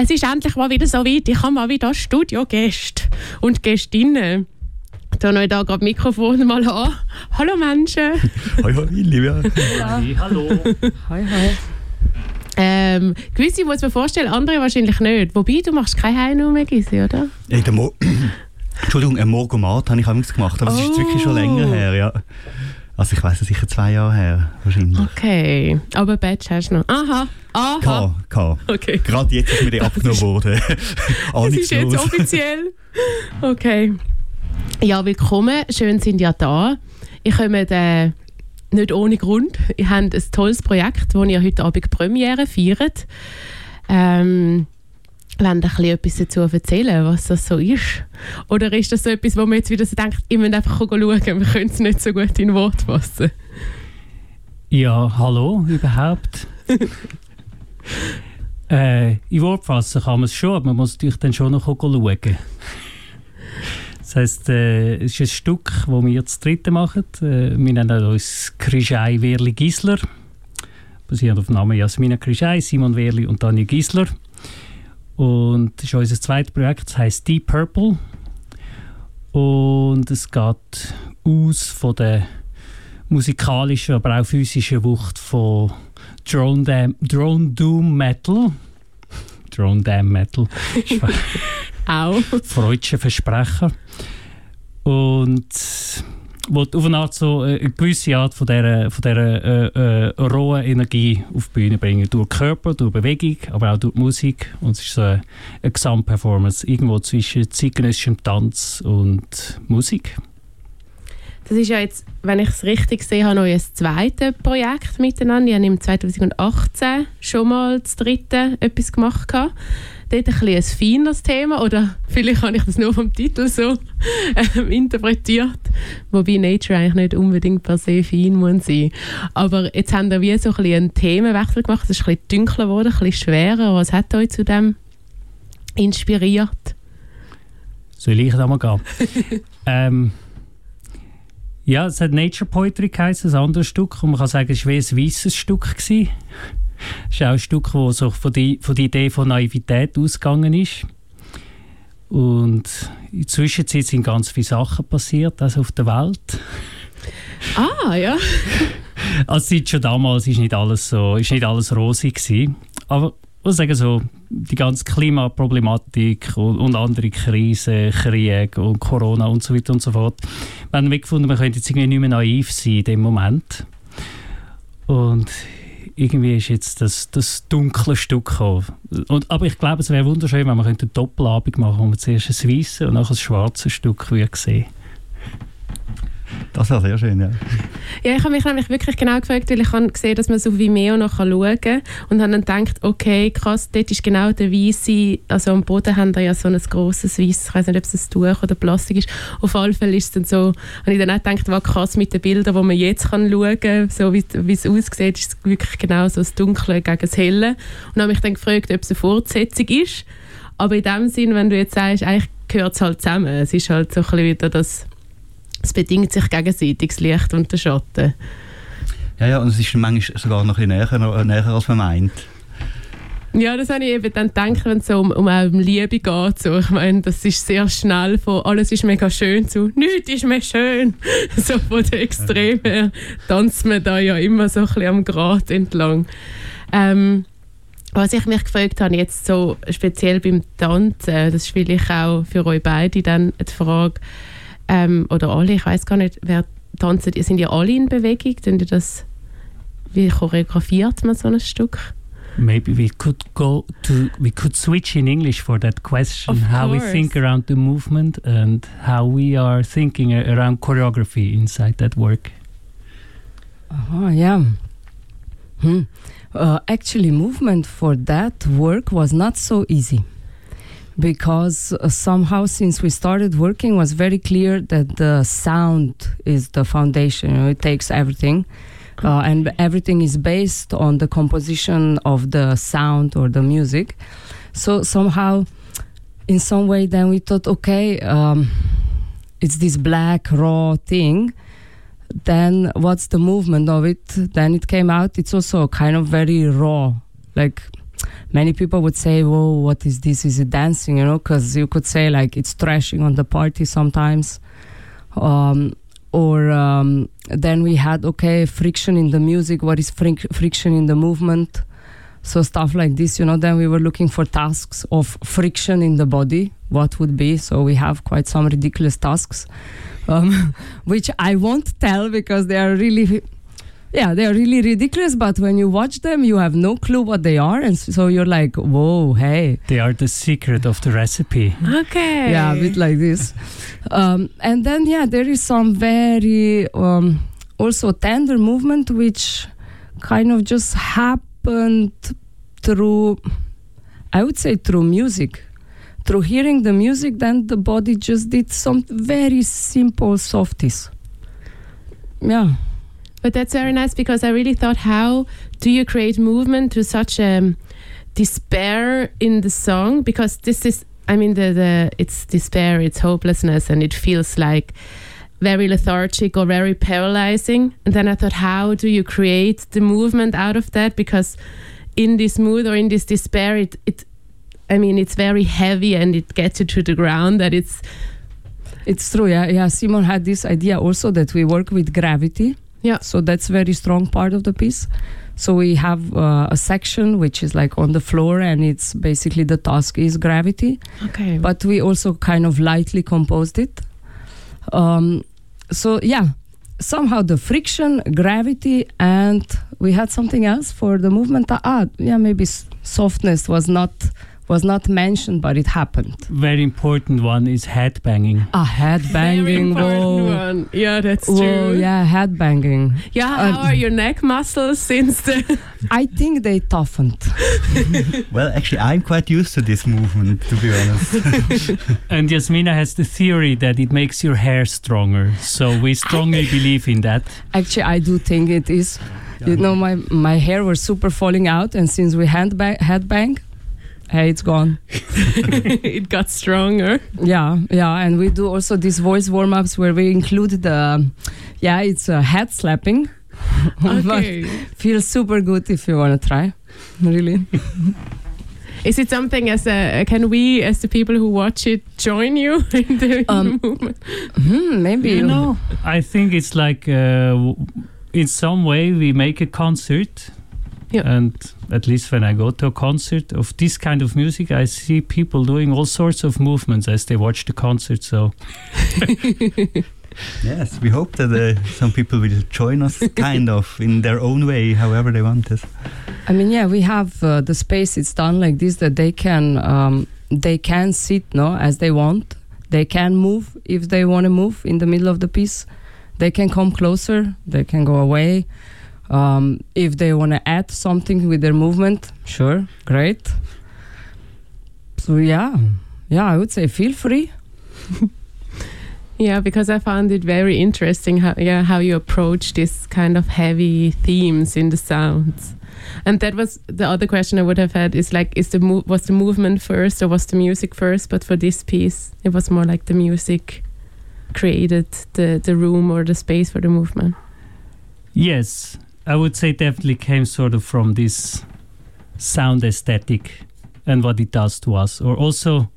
Es ist endlich mal wieder so weit. Ich habe mal wieder Studiogäste und Gästinnen. Ich tue euch da gerade Mikrofon mal an. Hallo Menschen. Hoi, hoi. Hey, hallo. Hi, hi. Ähm, gewisse muss man vorstellen, andere wahrscheinlich nicht. Wobei, du machst keine mehr, Gysi, oder? Hey, der Mo Entschuldigung, ein Morgomat habe ich amigs gemacht, aber es ist jetzt wirklich schon Oh. länger her, ja. Also ich weiß es sicher zwei Jahre her, wahrscheinlich. Okay, aber Badge hast du noch. Aha, aha. K, K. Okay. Gerade jetzt ist mir die abgenommen worden. Das ist jetzt Ahnungslos. offiziell. Okay. Ja, willkommen. Schön sind ja da. Ich komme äh, nicht ohne Grund. Ihr habt ein tolles Projekt, das ihr heute Abend Premiere feiert. Ähm, wollt ihr ein bisschen etwas dazu erzählen, was das so ist? Oder ist das so etwas, wo man jetzt wieder so denkt, ich muss einfach schauen, wir können es nicht so gut in Wort fassen? Ja, hallo überhaupt. äh, in Wort fassen kann man es schon, aber man muss natürlich dann schon noch schauen. Das heisst, äh, es ist ein Stück, das wir das dritte machen. Äh, wir nennen uns Krischei Wehrli Gisler. Basierend auf dem Namen Jasmina Krischei, Simon Wehrli und Daniel Gisler. Und das ist unser zweites Projekt, das heisst Deep Purple. Und es geht aus von der musikalischen, aber auch physischen Wucht von Drone, Dam Drone Doom Metal. Drone Dam Metal. Auch. freudsche Versprecher. Und wollte auf eine Art so äh, eine gewisse Art von dieser, von dieser äh, äh, rohen Energie auf die Bühne bringen. Durch Körper, durch Bewegung, aber auch durch Musik. Und es ist so eine, eine Gesamtperformance irgendwo zwischen zeitgenössischem Tanz und Musik. Das ist ja jetzt, wenn ich es richtig sehe, habe ich ein zweites Projekt miteinander. Ich habe im 2018 schon mal das dritte etwas gemacht. gehabt. Dort ein ein feineres Thema oder vielleicht habe ich das nur vom Titel so ähm, interpretiert. Wobei Nature eigentlich nicht unbedingt per se fein muss sein. Aber jetzt haben wir wie so ein einen Themenwechsel gemacht. Es ist ein bisschen dunkler geworden, ein bisschen schwerer. Was hat euch zu dem inspiriert? Soll ich da mal gehen? ähm, ja, es hat Nature Poetry geheißen, ein anderes Stück. Und man kann sagen, es war wie ein weißes Stück. Gewesen. Es ist auch ein Stück, das so von, die, von der Idee von Naivität ausgegangen ist. Und in der Zwischenzeit sind ganz viele Sachen passiert, also auf der Welt. Ah, ja. Also seit schon damals ist nicht alles so, ist nicht alles rosig gewesen. Aber ich muss sagen so, die ganze Klimaproblematik und, und andere Krisen, Krieg und Corona und so weiter und so fort. Wir haben gefunden, wir könnten jetzt irgendwie nicht mehr naiv sein in dem Moment. Und irgendwie ist jetzt das, das dunkle Stück gekommen. Und, aber ich glaube, es wäre wunderschön, wenn wir eine Doppelabend machen, wo wir zuerst ein weißes und nachher ein schwarzes Stück würde sehen. Das wäre sehr schön, ja. Ja, ich habe mich nämlich wirklich genau gefragt, weil ich habe gesehen, dass man so Vimeo noch schauen kann und habe dann gedacht, okay, krass, dort ist genau der weiße, also am Boden haben wir ja so ein grosses weißes, ich weiß nicht, ob es ein Tuch oder Plastik ist. Auf alle Fälle ist es dann so, habe ich dann auch gedacht, was krass mit den Bildern, die man jetzt kann schauen kann, so wie, wie es aussieht, ist es wirklich genau so das Dunkle gegen das Helle. Und habe mich dann gefragt, ob es eine Fortsetzung ist. Aber in dem Sinn, wenn du jetzt sagst, eigentlich gehört es halt zusammen. Es ist halt so ein bisschen wieder das es bedingt sich gegenseitig, das Licht und der Schatten. Ja, ja, und es ist manchmal sogar noch ein bisschen näher, näher als man meint. Ja, das habe ich eben dann gedacht, wenn es so um, um, um Liebe geht. So. Ich meine, das ist sehr schnell von alles ist mega schön zu nichts ist mehr schön. So von der Extrem her tanzt man da ja immer so ein bisschen am Grat entlang. Ähm, was ich mich gefragt habe, jetzt so speziell beim Tanzen, das ist vielleicht auch für euch beide dann die Frage, ähm, oder alle, ich weiß gar nicht, wer tanzt, sind ja alle in Bewegung? Ihr das, wie choreografiert man so ein Stück? Maybe we could go to we could switch in English for that question. Of how we course. think around the movement and how we are thinking around choreography inside that work. Oh, yeah. Hmm. Uh, actually, movement for that work was not so easy because uh, somehow, since we started working, was very clear that the sound is the foundation. You know, it takes everything, uh, and everything is based on the composition of the sound or the music. So somehow, in some way, then we thought, okay, um, it's this black raw thing then what's the movement of it then it came out it's also kind of very raw like many people would say, "Whoa, what is this? Is it dancing?" You know, because you could say like it's thrashing on the party sometimes. Um, or um, then we had okay friction in the music. What is fric- friction in the movement? So stuff like this, you know. Then we were looking for tasks of friction in the body. What would be? So we have quite some ridiculous tasks, um, which I won't tell because they are really yeah, they are really ridiculous, but when you watch them, you have no clue what they are, and so you're like, whoa, hey. They are the secret of the recipe. Okay. Yeah, a bit like this. Um, and then, yeah, there is some very um, also tender movement which kind of just happened through, I would say, through music. Through hearing the music, then the body just did some very simple softies. Yeah. But that's very nice because I really thought, how do you create movement to such a um, despair in the song? Because this is, I mean, the, the it's despair, it's hopelessness, and it feels like very lethargic or very paralyzing. And then I thought, how do you create the movement out of that? Because in this mood or in this despair, it, it I mean, it's very heavy and it gets you to the ground. That it's it's true. Yeah, yeah. Simon had this idea also that we work with gravity yeah. So that's very strong part of the piece. So we have uh, a section which is like on the floor, and it's basically the task is gravity. Okay. But we also kind of lightly composed it. Um, so yeah, somehow the friction, gravity, and we had something else for the movement. Ah, yeah, maybe softness was not was not mentioned, but it happened. Very important one is head banging. Ah, head banging. Whoa. One. Yeah, that's Whoa, true. Yeah, head banging. Yeah, how are your neck muscles since the? I think they toughened. well, actually, I'm quite used to this movement, to be honest. and Jasmina has the theory that it makes your hair stronger. So we strongly believe in that. Actually, I do think it is. You know, my my hair was super falling out, and since we hand ba- head bang, hey, it's gone. it got stronger. Yeah, yeah, and we do also these voice warm ups where we include the, yeah, it's a head slapping. Okay. feels super good if you want to try, really. Is it something as a can we as the people who watch it join you in the, um, movement? Hmm, maybe you know. I think it's like uh, in some way we make a concert yeah. And at least when I go to a concert of this kind of music, I see people doing all sorts of movements as they watch the concert. So. yes, we hope that uh, some people will join us, kind of, in their own way, however they want it. I mean, yeah, we have uh, the space. It's done like this that they can um, they can sit, no, as they want. They can move if they want to move in the middle of the piece. They can come closer. They can go away. Um, if they want to add something with their movement, sure, great. So yeah, yeah, I would say feel free. yeah, because I found it very interesting how yeah how you approach this kind of heavy themes in the sounds. And that was the other question I would have had is like is the mo- was the movement first or was the music first? But for this piece, it was more like the music created the the room or the space for the movement. Yes, I would say definitely came sort of from this sound aesthetic and what it does to us, or also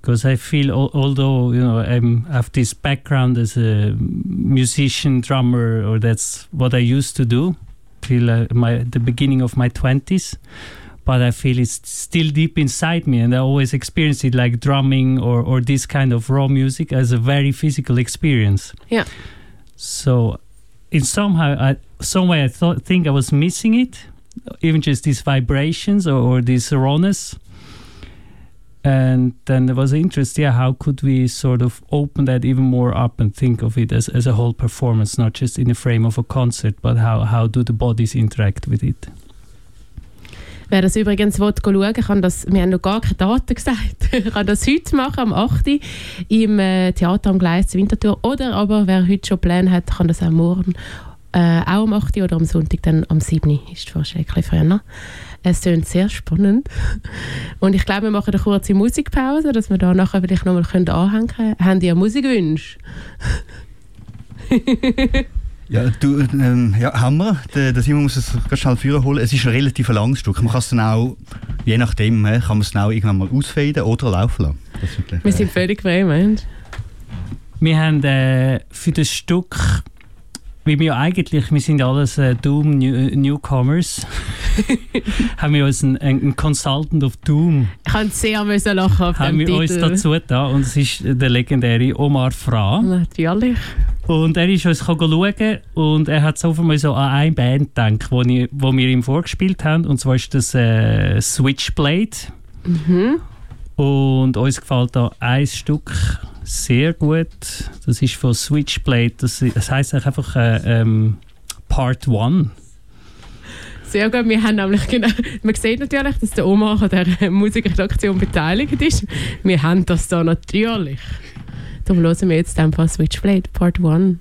because I feel although you know I'm, I have this background as a musician, drummer, or that's what I used to do till uh, my the beginning of my twenties. But I feel it's still deep inside me, and I always experience it like drumming or or this kind of raw music as a very physical experience. Yeah. So in somehow I, some way I thought think I was missing it, even just these vibrations or, or this rawness. And then there was interest, yeah, how could we sort of open that even more up and think of it as, as a whole performance, not just in the frame of a concert, but how, how do the bodies interact with it? Wer das übrigens will, schauen kann das, wir haben noch gar keine Daten gesagt, kann das heute machen, am 8. im äh, Theater am Gleis Winterthur. Oder aber wer heute schon Pläne hat, kann das auch morgen äh, auch am 8. oder am Sonntag dann am 7. ist Vorstellung ein früher. Es klingt sehr spannend. Und ich glaube, wir machen eine kurze Musikpause, dass wir da nachher vielleicht nochmal anhängen können. Haben die ja Musikwünsche? Ja, du, ähm, ja, haben wir. Der, der Simon muss es ganz schnell führen holen. Es ist ein relativ langes Stück. Man kann es dann auch, je nachdem, kann man es dann auch irgendwann mal ausfaden oder laufen lassen. Wirklich, wir sind völlig frei, Mensch. Wir haben äh, für das Stück, wie wir eigentlich, wir sind alles äh, Doom New Newcomers, haben wir uns einen, einen Consultant of Doom. Ich kann sehr müssen lachen auf Haben wir Titel. uns dazu da und es ist der legendäre Omar Fra. Natürlich. Und er ist uns schauen und er hat so mal so an eine Band gedacht, wo, ich, wo wir ihm vorgespielt haben. Und zwar ist das äh, Switchblade. Mhm. Und uns gefällt da ein Stück sehr gut. Das ist von Switchblade. Das, das heisst einfach äh, ähm, Part 1. Sehr gut. Wir haben nämlich genau, man sieht natürlich, dass der Oma an der Musikredaktion beteiligt ist. Wir haben das da natürlich. Darum hören wir jetzt einfach Switchblade Part 1.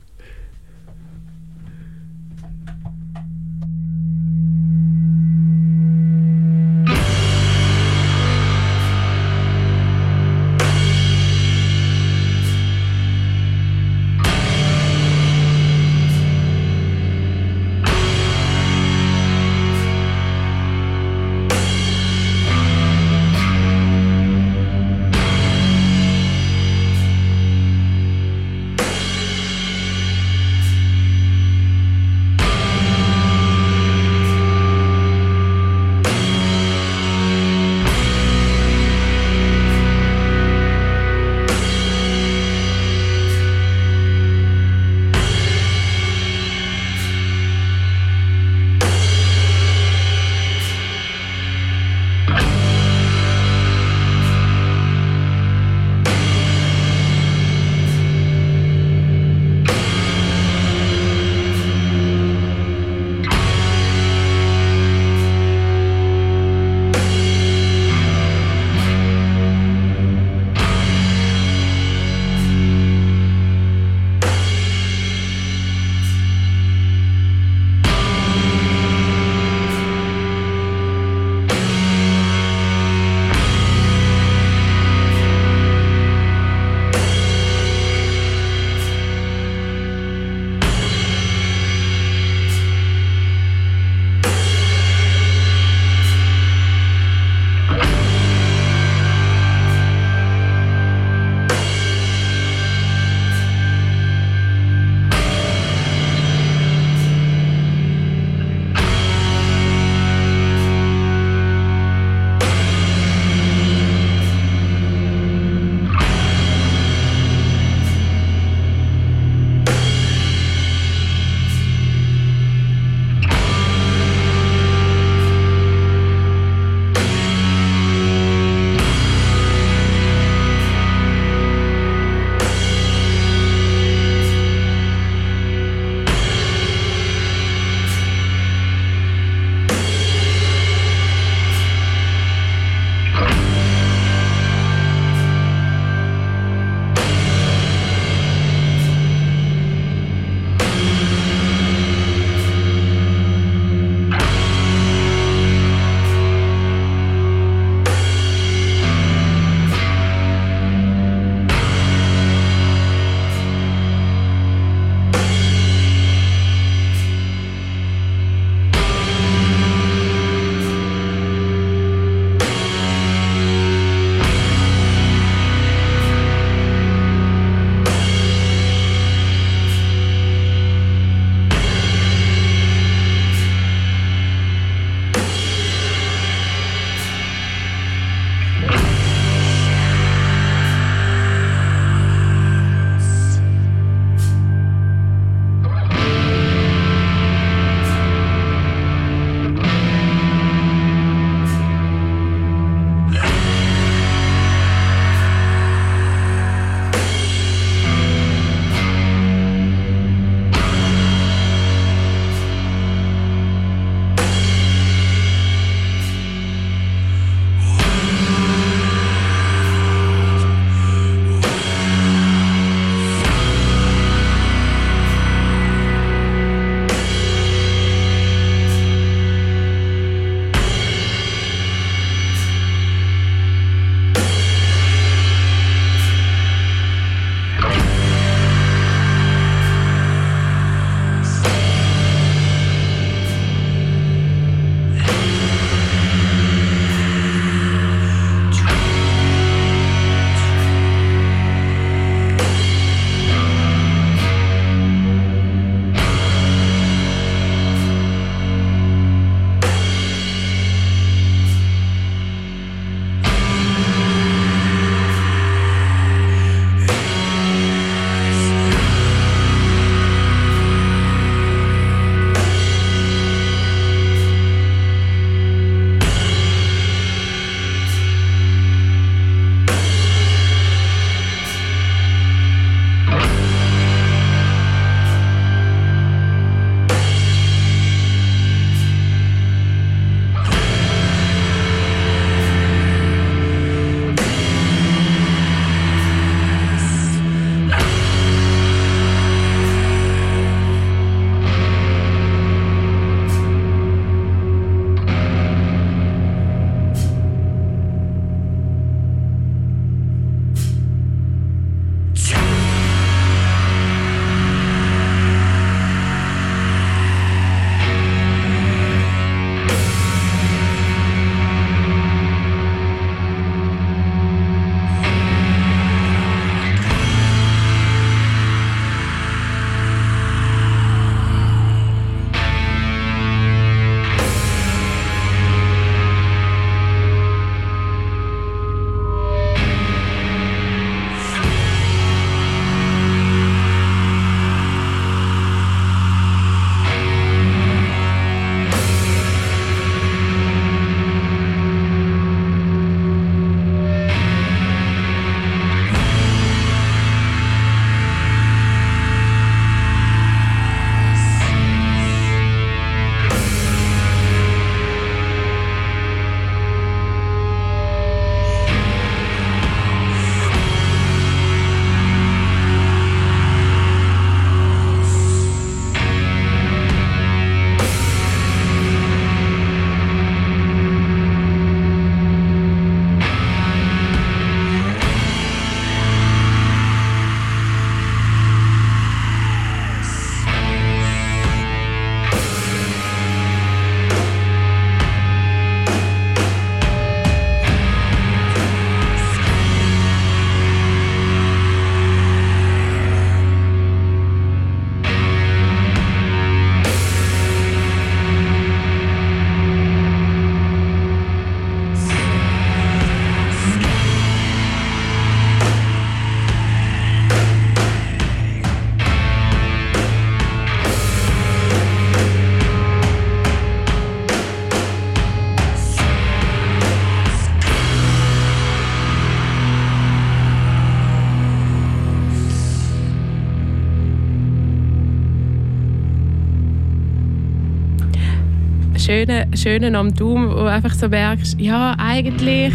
Schöne, Schöne am Doom, wo du einfach so merkst, ja, eigentlich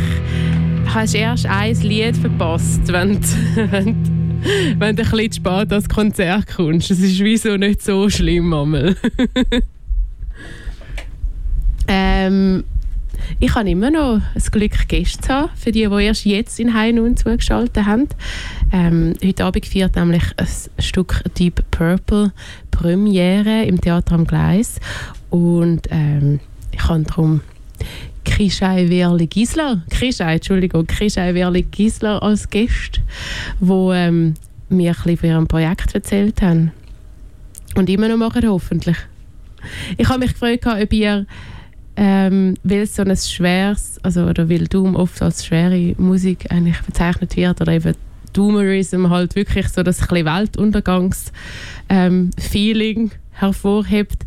hast du erst ein Lied verpasst, wenn, wenn, wenn du ein bisschen spät ans Konzert kommst. Das ist wieso nicht so schlimm einmal. ähm, ich habe immer noch das Glück, Gäste zu haben, für die, die erst jetzt in Hein und zugeschaltet haben. Ähm, heute Abend feiert nämlich ein Stück Deep Purple Premiere im Theater am Gleis. Und ähm, ich habe darum Krischei Werli Gisler, Krischei, Entschuldigung, Krischei Werli Gisler als Gast, wo ähm, mir ein bisschen von ihrem Projekt erzählt haben. Und immer noch machen, hoffentlich. Ich habe mich gefragt, ob ihr, ähm, weil so ein schweres, also oder weil Doom oft als schwere Musik eigentlich bezeichnet wird, oder eben Doomerism halt wirklich so das Weltuntergangs-Feeling ähm, hervorhebt,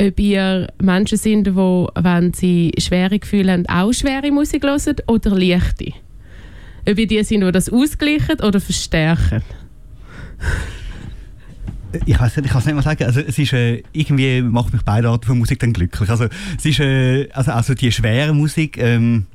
ob ihr Menschen sind, die, wenn sie schwere Gefühle haben, auch schwere Musik hören oder leichte. Ob ihr die sind, die das ausgleichen oder verstärken. Ich weiß nicht, ich kann es nicht mal sagen. Also es ist äh, irgendwie macht mich beide Arten von Musik dann glücklich. Also es ist äh, also, also die schwere Musik. Ähm,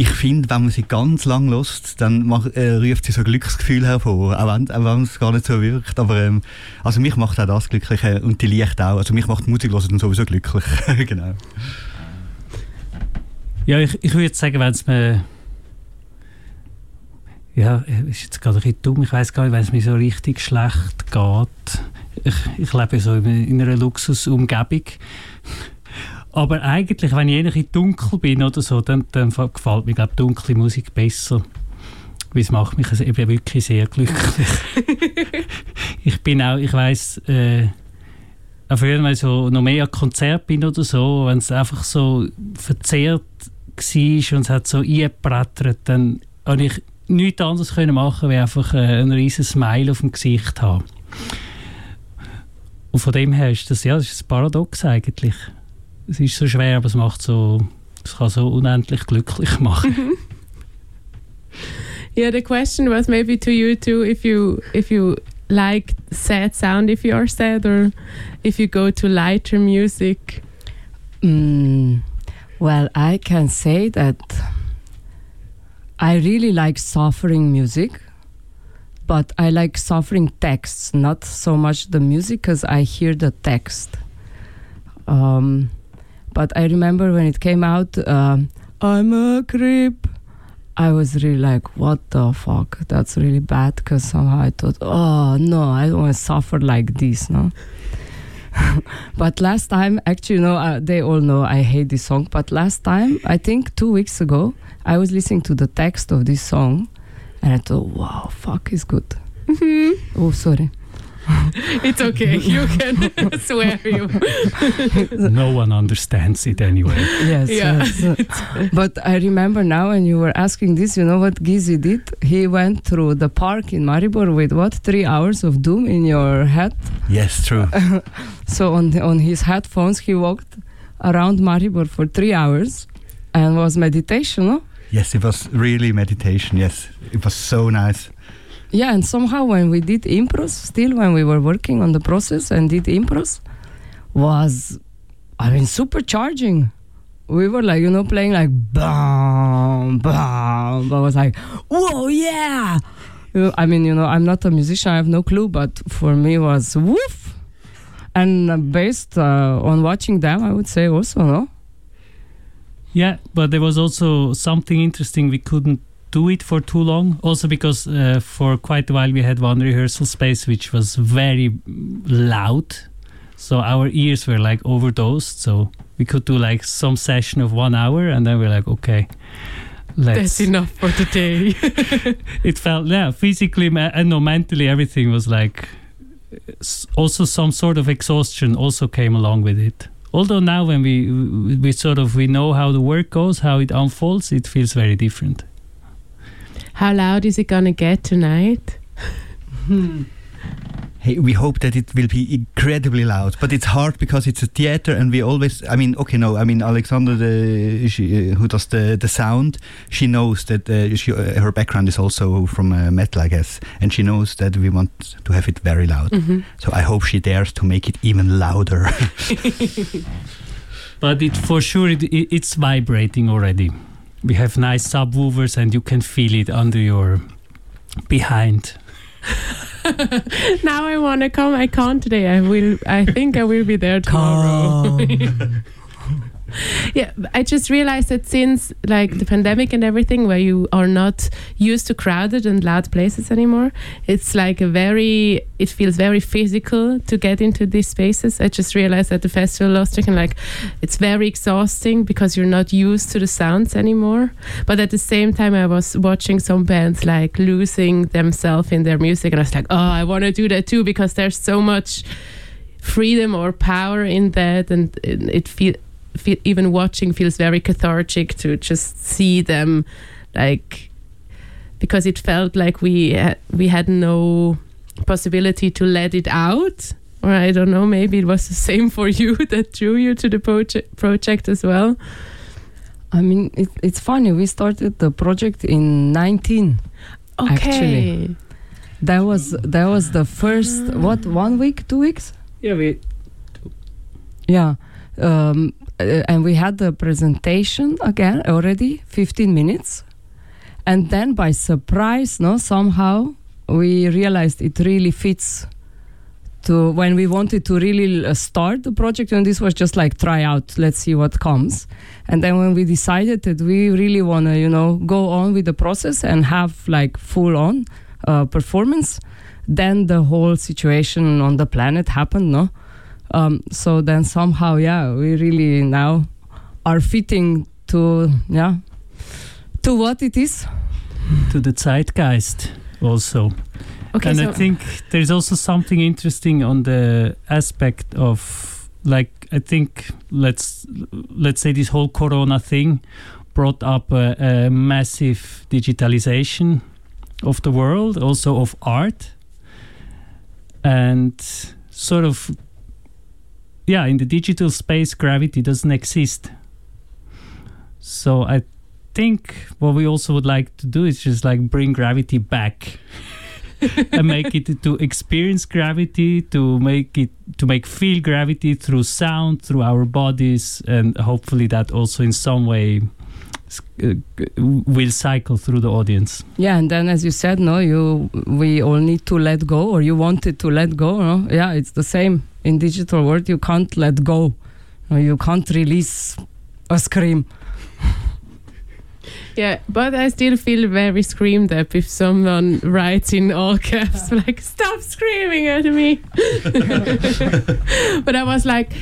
ich finde, wenn man sie ganz lang lässt, dann macht, äh, ruft sie so ein Glücksgefühl hervor, auch wenn, auch wenn es gar nicht so wirkt. Aber ähm, also mich macht auch das glücklich äh, und die Licht auch. Also mich macht Musik hören dann sowieso glücklich. genau. Ja, ich, ich würde sagen, wenn es mir ja, ist jetzt gerade ein bisschen dumm, ich weiß gar nicht, wenn es mir so richtig schlecht geht. Ich, ich lebe so in einer Luxusumgebung aber eigentlich, wenn ich ein dunkel bin oder so, dann, dann gefällt mir glaub, dunkle Musik besser. Weil es macht mich eben wirklich sehr glücklich. ich bin auch, ich weiss, äh, auch früher, wenn ich so noch mehr an Konzert bin oder so, wenn es einfach so verzerrt war und es hat so eingebrettert, dann habe ich nichts anderes können machen, als einfach äh, ein riesen Smile auf dem Gesicht haben. Und von dem her ist das, ja, das ist ein Paradox eigentlich es ist so schwer, aber es macht so, es kann so unendlich glücklich machen. yeah, the question was maybe to you too, if you if you like sad sound if you are sad, or if you go to lighter music. Mm, well, I can say that I really like suffering music, but I like suffering texts, not so much the music, because I hear the text. Um, but I remember when it came out, uh, I'm a creep. I was really like, what the fuck? That's really bad because somehow I thought, oh no, I don't want to suffer like this, no? but last time, actually, you know, uh, they all know I hate this song. But last time, I think two weeks ago, I was listening to the text of this song and I thought, wow, fuck is good. Mm-hmm. Oh, sorry. it's okay. You can swear you. no one understands it anyway. Yes. Yeah. yes. but I remember now when you were asking this, you know what Gizi did? He went through the park in Maribor with what? Three hours of doom in your head? Yes, true. so on, the, on his headphones, he walked around Maribor for three hours and was meditation, no? Yes, it was really meditation. Yes, it was so nice yeah, and somehow when we did impros, still when we were working on the process and did impros, was I mean supercharging. We were like, you know, playing like bam, bam. I was like, whoa, yeah. I mean, you know, I'm not a musician, I have no clue, but for me was woof. And based uh, on watching them, I would say also, no? Yeah, but there was also something interesting we couldn't do it for too long. Also because uh, for quite a while we had one rehearsal space which was very loud, so our ears were like overdosed. So we could do like some session of one hour, and then we're like, okay. Let's. That's enough for today. it felt yeah physically and no mentally everything was like also some sort of exhaustion also came along with it although now when we we sort of we know how the work goes how it unfolds it feels very different how loud is it gonna get tonight? Hey, we hope that it will be incredibly loud, but it's hard because it's a theater, and we always. I mean, okay, no, I mean Alexander, the, she, uh, who does the the sound, she knows that uh, she, uh, her background is also from uh, metal, I guess, and she knows that we want to have it very loud. Mm -hmm. So I hope she dares to make it even louder. but it for sure it, it, it's vibrating already. We have nice subwoofers and you can feel it under your behind. now I want to come. I can't today. I will. I think I will be there tomorrow. yeah, I just realized that since like the pandemic and everything, where you are not used to crowded and loud places anymore, it's like a very. It feels very physical to get into these spaces. I just realized that the festival last week, and like, it's very exhausting because you're not used to the sounds anymore. But at the same time, I was watching some bands like losing themselves in their music, and I was like, oh, I want to do that too because there's so much freedom or power in that, and it, it feels feel, even watching feels very cathartic to just see them like because it felt like we ha- we had no possibility to let it out or I don't know maybe it was the same for you that drew you to the project project as well I mean, it, it's funny. We started the project in 19. okay Actually. That was that was the first what one week, two weeks? Yeah, we Yeah. Um, and we had the presentation again already 15 minutes. And then by surprise no somehow we realized it really fits to when we wanted to really uh, start the project and this was just like try out let's see what comes. And then when we decided that we really want to you know go on with the process and have like full on uh, performance then the whole situation on the planet happened no um, so then somehow yeah we really now are fitting to yeah to what it is to the zeitgeist also. okay and so I think there's also something interesting on the aspect of like I think let's let's say this whole Corona thing brought up a, a massive digitalization of the world, also of art, and sort of yeah, in the digital space, gravity doesn't exist. So I think what we also would like to do is just like bring gravity back and make it to experience gravity to make it to make feel gravity through sound through our bodies and hopefully that also in some way uh, will cycle through the audience. Yeah and then as you said no you we all need to let go or you wanted to let go no? Yeah it's the same in digital world you can't let go. You can't release a scream. Yeah but I still feel very screamed up if someone writes in all caps like stop screaming at me. But I was like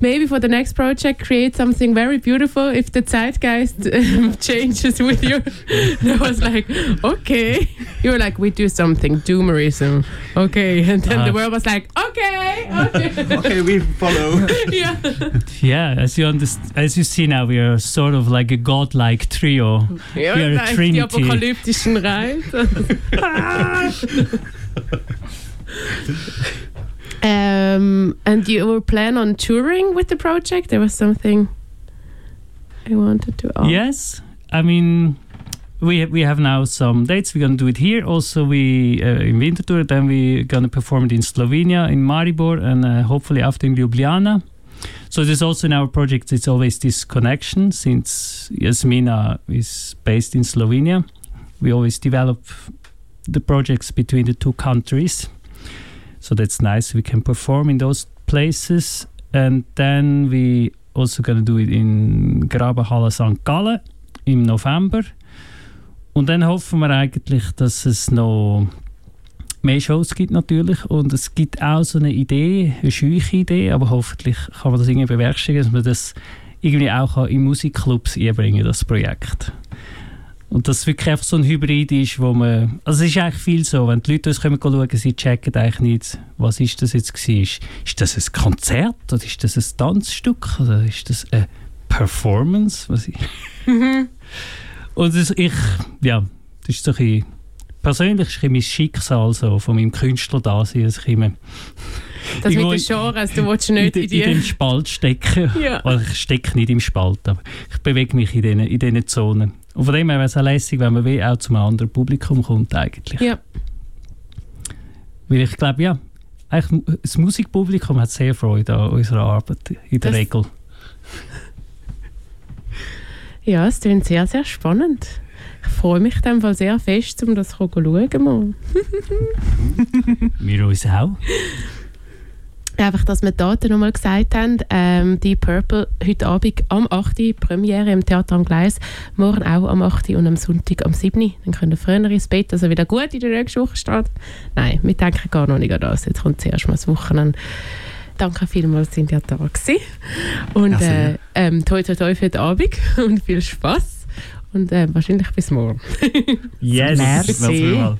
maybe for the next project create something very beautiful. If the zeitgeist um, changes with you. And I was like okay. You were like we do something doomerism. Okay. And then Ah. the world was like okay okay. Okay, we follow. yeah. Yeah as you understand as you see now we are sort of like a godlike trio. Ja We are a like die trinity. apokalyptischen Reiter um, and you were plan on touring with the project there was something I wanted to ask Yes, I mean we have, we have now some dates. We're gonna do it here. Also, we uh, in Winterthur. Then we're gonna perform it in Slovenia, in Maribor, and uh, hopefully after in Ljubljana. So there's also in our project. It's always this connection since Jasmina is based in Slovenia. We always develop the projects between the two countries. So that's nice. We can perform in those places, and then we also to do it in Grabenhalle St. Gallen im November. Und dann hoffen wir eigentlich, dass es noch mehr Shows gibt natürlich. Und es gibt auch so eine Idee, eine scheuche Idee, aber hoffentlich kann man das irgendwie bewerkstelligen, dass man das irgendwie auch in Musikclubs einbringen das Projekt. Und dass es wirklich einfach so ein Hybrid ist, wo man... Also es ist eigentlich viel so, wenn die Leute uns kommen schauen, sie checken eigentlich nicht, was ist das jetzt gewesen. Ist, ist das ein Konzert oder ist das ein Tanzstück oder ist das eine Performance? Was ich Und das, ich, ja, das ist so ein bisschen, persönlich ist ein mein Schicksal so, von meinem Künstler da sein, dass ich immer das mit den in- Genres du willst in, nicht de, in in dem die Spalt stecke. Ja. Also ich stecke nicht im Spalt, aber ich bewege mich in diesen in diesen Zonen. Und von dem her wäre es auch lässig, wenn man wie auch zu einem anderen Publikum kommt eigentlich. ja Weil ich glaube, ja, eigentlich, das Musikpublikum hat sehr Freude an unserer Arbeit, in der Das- Regel. Ja, es klingt sehr, sehr spannend. Ich freue mich dem Fall sehr fest, um das zu schauen. Wir uns auch. Einfach, dass wir die Daten nochmal gesagt haben. Ähm, die Purple heute Abend am 8. Uhr, Premiere im Theater am Gleis. Morgen auch am 8. Uhr und am Sonntag am 7. Uhr. Dann können wir früher ins Bett, also wieder gut in der nächsten Woche starten. Nein, wir denken gar noch nicht an das. Jetzt kommt zuerst mal das Wochenende. Danke vielmals, sind ja da gewesen. Und äh, ähm, toi toi toi für den Abend und viel Spaß. Und äh, wahrscheinlich bis morgen. Yes. Merci. Merci.